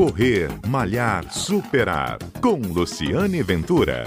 Correr, Malhar, Superar. Com Luciane Ventura.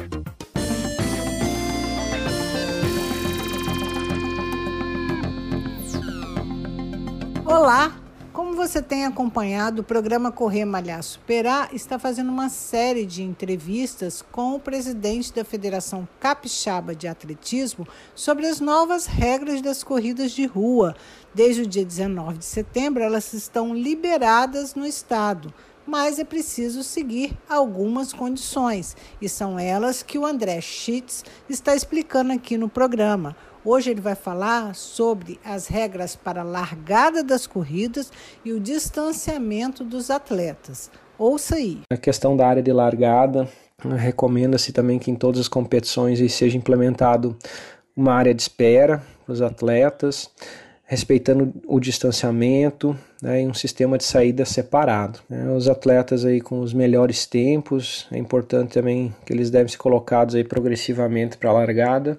Olá! Como você tem acompanhado, o programa Correr Malhar Superar está fazendo uma série de entrevistas com o presidente da Federação Capixaba de Atletismo sobre as novas regras das corridas de rua. Desde o dia 19 de setembro, elas estão liberadas no estado mas é preciso seguir algumas condições, e são elas que o André Schitz está explicando aqui no programa. Hoje ele vai falar sobre as regras para a largada das corridas e o distanciamento dos atletas. Ouça aí. A questão da área de largada, recomenda-se também que em todas as competições seja implementado uma área de espera para os atletas, respeitando o distanciamento né, e um sistema de saída separado. Né. Os atletas aí com os melhores tempos, é importante também que eles devem ser colocados aí progressivamente para a largada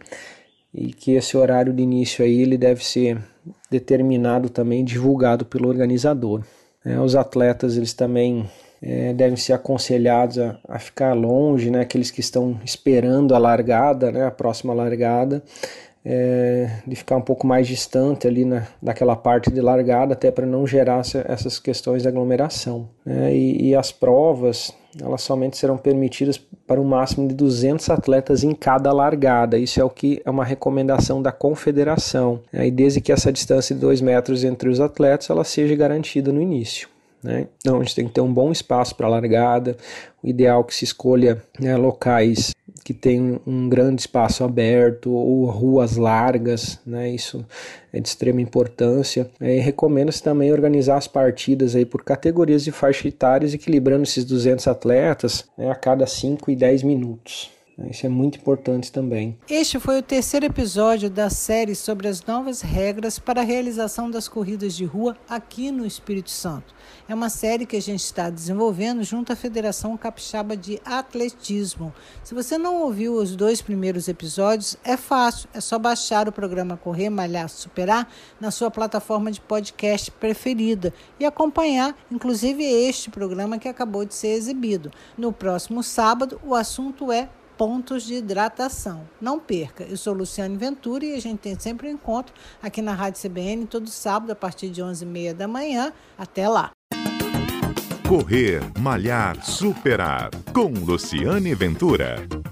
e que esse horário de início aí ele deve ser determinado também, divulgado pelo organizador. É, os atletas eles também é, devem ser aconselhados a, a, ficar longe, né, aqueles que estão esperando a largada, né, a próxima largada, é, de ficar um pouco mais distante ali na, daquela parte de largada, até para não gerar essa, essas questões de aglomeração. Né? E, e, as provas, elas somente serão permitidas para um máximo de 200 atletas em cada largada. Isso é o que é uma recomendação da confederação. Né? E desde que essa distância de 2 metros entre os atletas ela seja garantida no início. Né? Então a gente tem que ter um bom espaço para largada. O ideal é que se escolha né, locais que tem um grande espaço aberto ou ruas largas, né? Isso é de extrema importância. É, Recomenda-se também organizar as partidas aí por categorias de faixa etárias, equilibrando esses 200 atletas né, a cada 5 e 10 minutos. Isso é muito importante também. Este foi o terceiro episódio da série sobre as novas regras para a realização das corridas de rua aqui no Espírito Santo. É uma série que a gente está desenvolvendo junto à Federação Capixaba de Atletismo. Se você não ouviu os dois primeiros episódios, é fácil, é só baixar o programa Correr, Malhar, Superar na sua plataforma de podcast preferida e acompanhar, inclusive, este programa que acabou de ser exibido. No próximo sábado, o assunto é pontos de hidratação. Não perca, eu sou Luciane Ventura e a gente tem sempre um encontro aqui na Rádio CBN todo sábado a partir de 11h30 da manhã. Até lá! Correr, Malhar, Superar com Luciane Ventura.